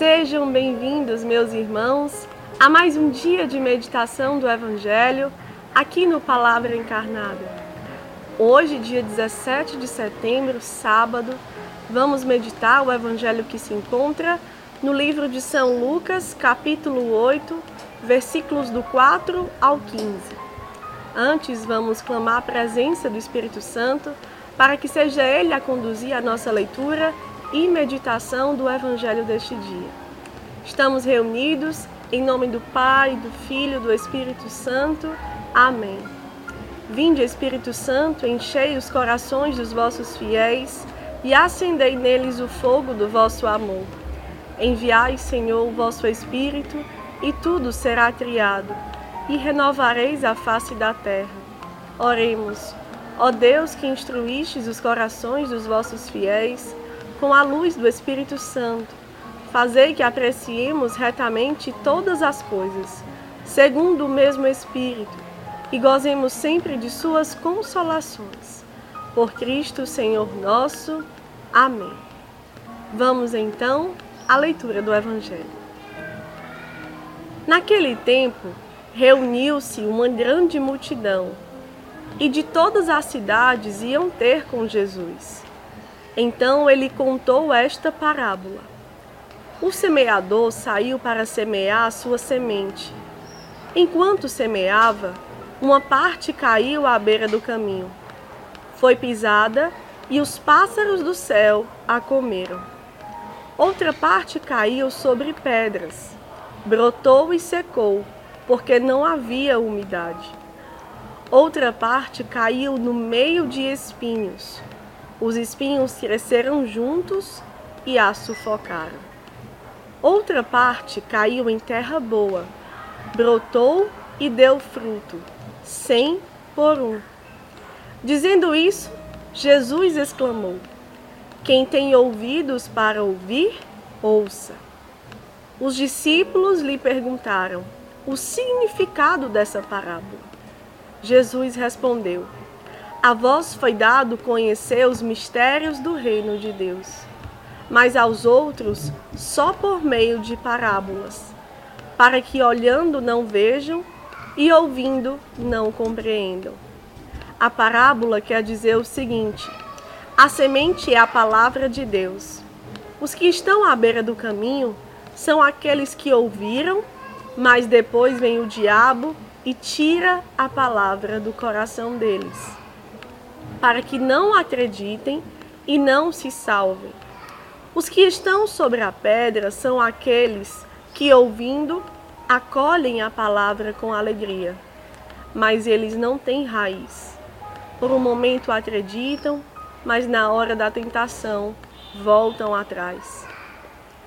Sejam bem-vindos, meus irmãos, a mais um dia de meditação do Evangelho aqui no Palavra Encarnada. Hoje, dia 17 de setembro, sábado, vamos meditar o Evangelho que se encontra no livro de São Lucas, capítulo 8, versículos do 4 ao 15. Antes, vamos clamar a presença do Espírito Santo para que seja Ele a conduzir a nossa leitura e meditação do Evangelho deste dia. Estamos reunidos em nome do Pai, do Filho e do Espírito Santo. Amém. Vinde, Espírito Santo, enchei os corações dos vossos fiéis e acendei neles o fogo do vosso amor. Enviai, Senhor, o vosso Espírito, e tudo será criado, e renovareis a face da terra. Oremos. Ó Deus que instruístes os corações dos vossos fiéis, com a luz do Espírito Santo. Fazei que apreciemos retamente todas as coisas, segundo o mesmo Espírito, e gozemos sempre de Suas consolações. Por Cristo, Senhor nosso. Amém. Vamos então à leitura do Evangelho. Naquele tempo, reuniu-se uma grande multidão, e de todas as cidades iam ter com Jesus. Então ele contou esta parábola. O semeador saiu para semear a sua semente. Enquanto semeava, uma parte caiu à beira do caminho. Foi pisada e os pássaros do céu a comeram. Outra parte caiu sobre pedras, brotou e secou, porque não havia umidade. Outra parte caiu no meio de espinhos os espinhos cresceram juntos e a sufocaram. Outra parte caiu em terra boa, brotou e deu fruto, cem por um. Dizendo isso, Jesus exclamou: Quem tem ouvidos para ouvir, ouça. Os discípulos lhe perguntaram o significado dessa parábola. Jesus respondeu: a vós foi dado conhecer os mistérios do reino de Deus, mas aos outros só por meio de parábolas, para que olhando não vejam e ouvindo não compreendam. A parábola quer dizer o seguinte: a semente é a palavra de Deus. Os que estão à beira do caminho são aqueles que ouviram, mas depois vem o diabo e tira a palavra do coração deles para que não acreditem e não se salvem. Os que estão sobre a pedra são aqueles que, ouvindo, acolhem a palavra com alegria, mas eles não têm raiz. Por um momento acreditam, mas na hora da tentação voltam atrás.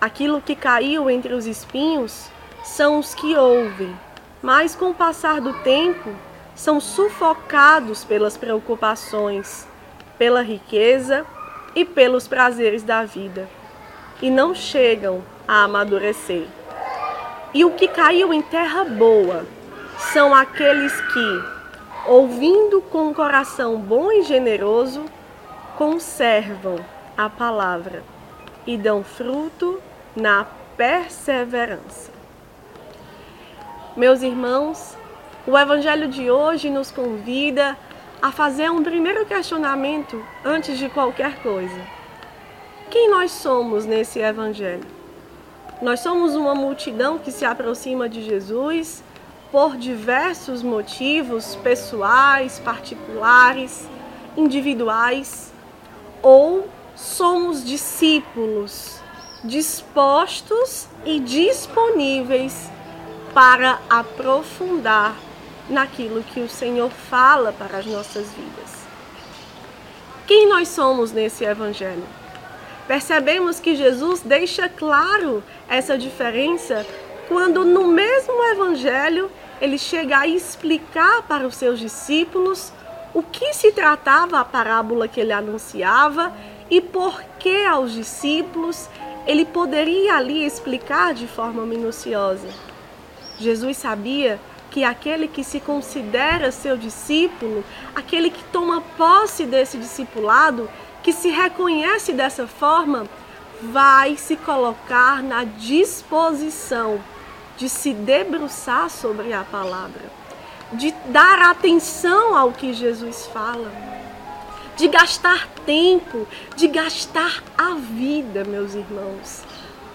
Aquilo que caiu entre os espinhos são os que ouvem, mas com o passar do tempo são sufocados pelas preocupações, pela riqueza e pelos prazeres da vida, e não chegam a amadurecer. E o que caiu em terra boa são aqueles que, ouvindo com um coração bom e generoso, conservam a palavra e dão fruto na perseverança. Meus irmãos, o Evangelho de hoje nos convida a fazer um primeiro questionamento antes de qualquer coisa. Quem nós somos nesse Evangelho? Nós somos uma multidão que se aproxima de Jesus por diversos motivos pessoais, particulares, individuais, ou somos discípulos dispostos e disponíveis para aprofundar naquilo que o Senhor fala para as nossas vidas. Quem nós somos nesse Evangelho? Percebemos que Jesus deixa claro essa diferença quando, no mesmo Evangelho, ele chega a explicar para os seus discípulos o que se tratava a parábola que ele anunciava e por que aos discípulos ele poderia ali explicar de forma minuciosa. Jesus sabia que aquele que se considera seu discípulo, aquele que toma posse desse discipulado, que se reconhece dessa forma, vai se colocar na disposição de se debruçar sobre a palavra, de dar atenção ao que Jesus fala, de gastar tempo, de gastar a vida, meus irmãos,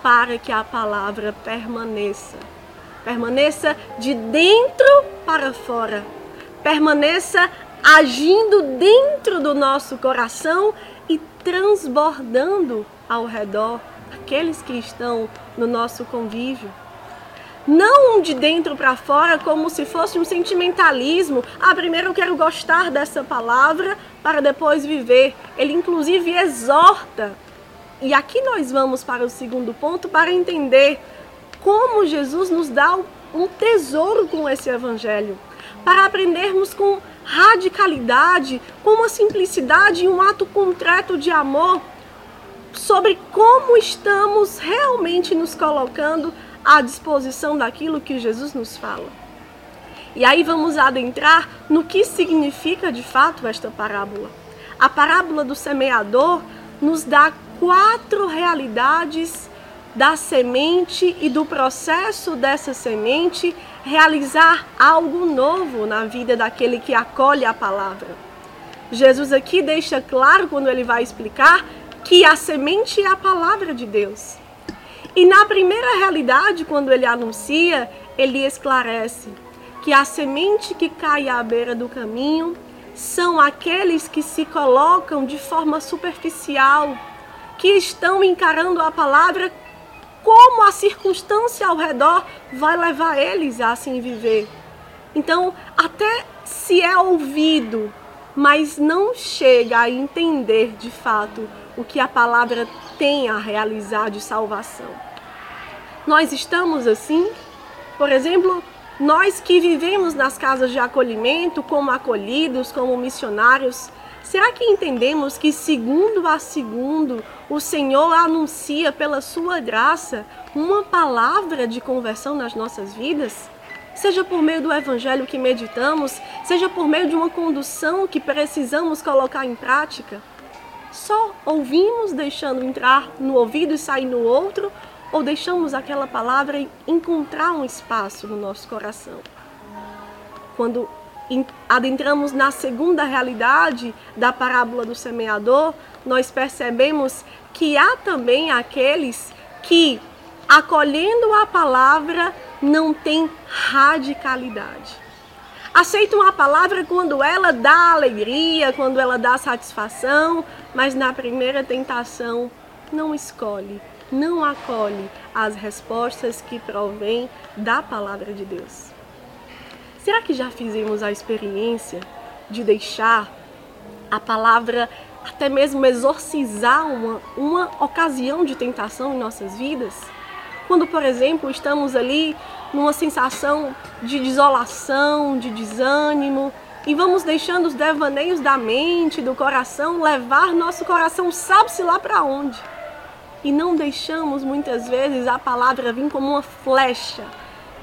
para que a palavra permaneça. Permaneça de dentro para fora. Permaneça agindo dentro do nosso coração e transbordando ao redor aqueles que estão no nosso convívio. Não de dentro para fora, como se fosse um sentimentalismo. Ah, primeiro eu quero gostar dessa palavra para depois viver. Ele, inclusive, exorta. E aqui nós vamos para o segundo ponto para entender como Jesus nos dá um tesouro com esse evangelho. Para aprendermos com radicalidade, com uma simplicidade e um ato concreto de amor sobre como estamos realmente nos colocando à disposição daquilo que Jesus nos fala. E aí vamos adentrar no que significa de fato esta parábola. A parábola do semeador nos dá quatro realidades da semente e do processo dessa semente realizar algo novo na vida daquele que acolhe a palavra. Jesus aqui deixa claro quando ele vai explicar que a semente é a palavra de Deus. E na primeira realidade, quando ele anuncia, ele esclarece que a semente que cai à beira do caminho são aqueles que se colocam de forma superficial, que estão encarando a palavra como a circunstância ao redor vai levar eles a assim viver. Então, até se é ouvido, mas não chega a entender de fato o que a palavra tem a realizar de salvação. Nós estamos assim, por exemplo, nós que vivemos nas casas de acolhimento, como acolhidos, como missionários, Será que entendemos que, segundo a segundo, o Senhor anuncia pela sua graça uma palavra de conversão nas nossas vidas? Seja por meio do evangelho que meditamos, seja por meio de uma condução que precisamos colocar em prática? Só ouvimos deixando entrar no ouvido e sair no outro, ou deixamos aquela palavra encontrar um espaço no nosso coração? Quando adentramos na segunda realidade da parábola do semeador, nós percebemos que há também aqueles que, acolhendo a palavra, não têm radicalidade. Aceitam a palavra quando ela dá alegria, quando ela dá satisfação, mas na primeira tentação não escolhe, não acolhe as respostas que provêm da palavra de Deus. Será que já fizemos a experiência de deixar a palavra até mesmo exorcizar uma, uma ocasião de tentação em nossas vidas? Quando, por exemplo, estamos ali numa sensação de desolação, de desânimo, e vamos deixando os devaneios da mente, do coração, levar nosso coração, sabe-se lá para onde. E não deixamos muitas vezes a palavra vir como uma flecha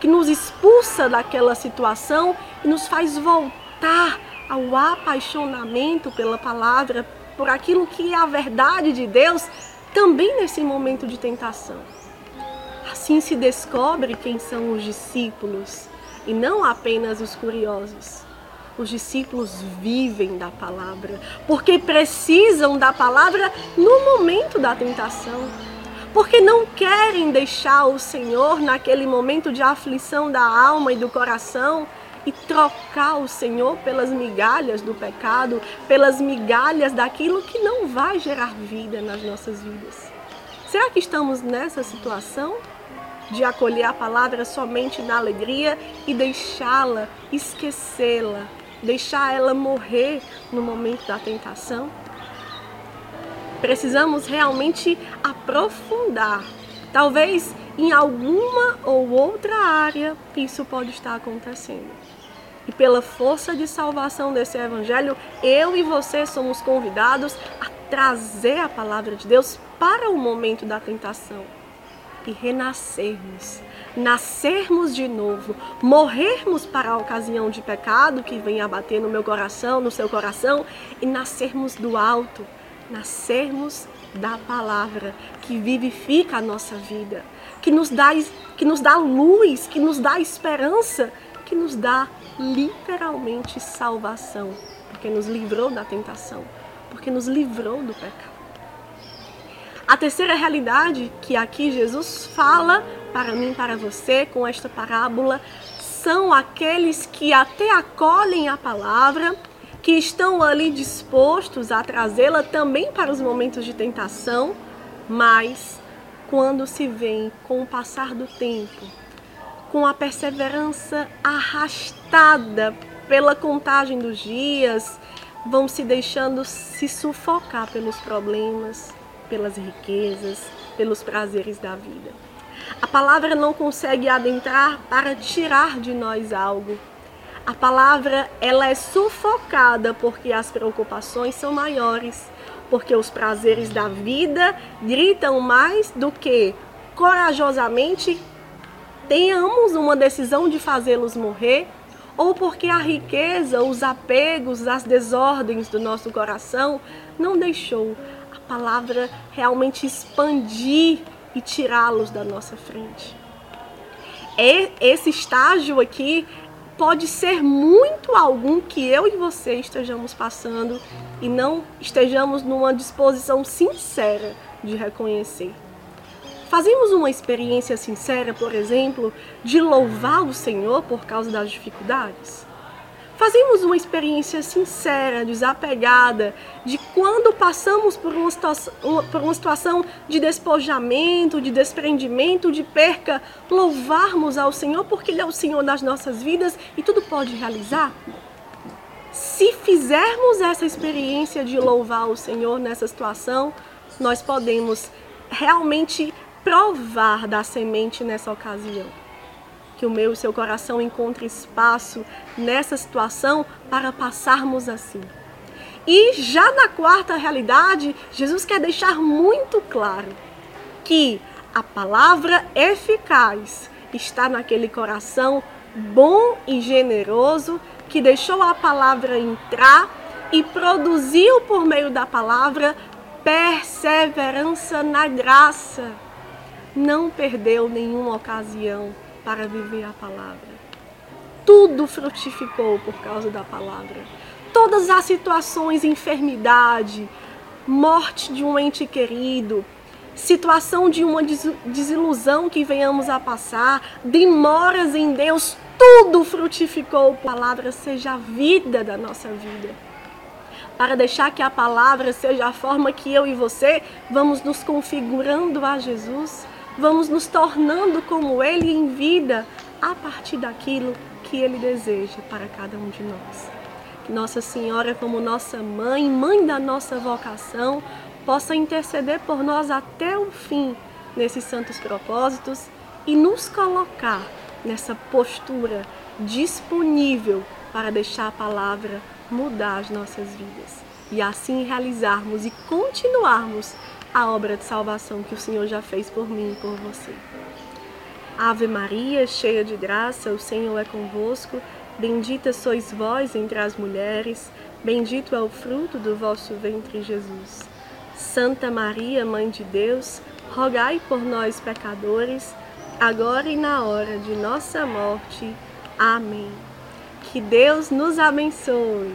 que nos expulsa daquela situação e nos faz voltar ao apaixonamento pela palavra, por aquilo que é a verdade de Deus, também nesse momento de tentação. Assim se descobre quem são os discípulos e não apenas os curiosos. Os discípulos vivem da palavra, porque precisam da palavra no momento da tentação porque não querem deixar o Senhor naquele momento de aflição da alma e do coração e trocar o Senhor pelas migalhas do pecado, pelas migalhas daquilo que não vai gerar vida nas nossas vidas. Será que estamos nessa situação de acolher a palavra somente na alegria e deixá-la, esquecê-la, deixar ela morrer no momento da tentação? Precisamos realmente aprofundar. Talvez em alguma ou outra área isso pode estar acontecendo. E pela força de salvação desse evangelho, eu e você somos convidados a trazer a palavra de Deus para o momento da tentação e renascermos, nascermos de novo, morrermos para a ocasião de pecado que vem abater no meu coração, no seu coração e nascermos do alto nascermos da palavra que vivifica a nossa vida, que nos dá, que nos dá luz, que nos dá esperança, que nos dá literalmente salvação, porque nos livrou da tentação, porque nos livrou do pecado. A terceira realidade que aqui Jesus fala para mim, para você, com esta parábola, são aqueles que até acolhem a palavra, que estão ali dispostos a trazê-la também para os momentos de tentação, mas quando se vem com o passar do tempo, com a perseverança arrastada pela contagem dos dias, vão se deixando se sufocar pelos problemas, pelas riquezas, pelos prazeres da vida. A palavra não consegue adentrar para tirar de nós algo. A palavra ela é sufocada porque as preocupações são maiores, porque os prazeres da vida gritam mais do que corajosamente tenhamos uma decisão de fazê-los morrer, ou porque a riqueza, os apegos, as desordens do nosso coração não deixou a palavra realmente expandir e tirá-los da nossa frente. Esse estágio aqui pode ser muito algum que eu e você estejamos passando e não estejamos numa disposição sincera de reconhecer. Fazemos uma experiência sincera, por exemplo, de louvar o Senhor por causa das dificuldades? Fazemos uma experiência sincera, desapegada, de quando passamos por uma, situação, por uma situação de despojamento, de desprendimento, de perca, louvarmos ao Senhor porque Ele é o Senhor das nossas vidas e tudo pode realizar? Se fizermos essa experiência de louvar o Senhor nessa situação, nós podemos realmente provar da semente nessa ocasião que o meu e seu coração encontre espaço nessa situação para passarmos assim. E já na quarta realidade, Jesus quer deixar muito claro que a palavra eficaz está naquele coração bom e generoso que deixou a palavra entrar e produziu por meio da palavra perseverança na graça. Não perdeu nenhuma ocasião para viver a palavra. Tudo frutificou por causa da palavra. Todas as situações, enfermidade, morte de um ente querido, situação de uma desilusão que venhamos a passar, demoras em Deus, tudo frutificou. A palavra seja a vida da nossa vida. Para deixar que a palavra seja a forma que eu e você vamos nos configurando a Jesus vamos nos tornando como Ele em vida a partir daquilo que Ele deseja para cada um de nós. Que Nossa Senhora, como nossa mãe, mãe da nossa vocação, possa interceder por nós até o fim nesses santos propósitos e nos colocar nessa postura disponível para deixar a palavra mudar as nossas vidas e assim realizarmos e continuarmos a obra de salvação que o Senhor já fez por mim e por você. Ave Maria, cheia de graça, o Senhor é convosco. Bendita sois vós entre as mulheres, bendito é o fruto do vosso ventre, Jesus. Santa Maria, Mãe de Deus, rogai por nós, pecadores, agora e na hora de nossa morte. Amém. Que Deus nos abençoe.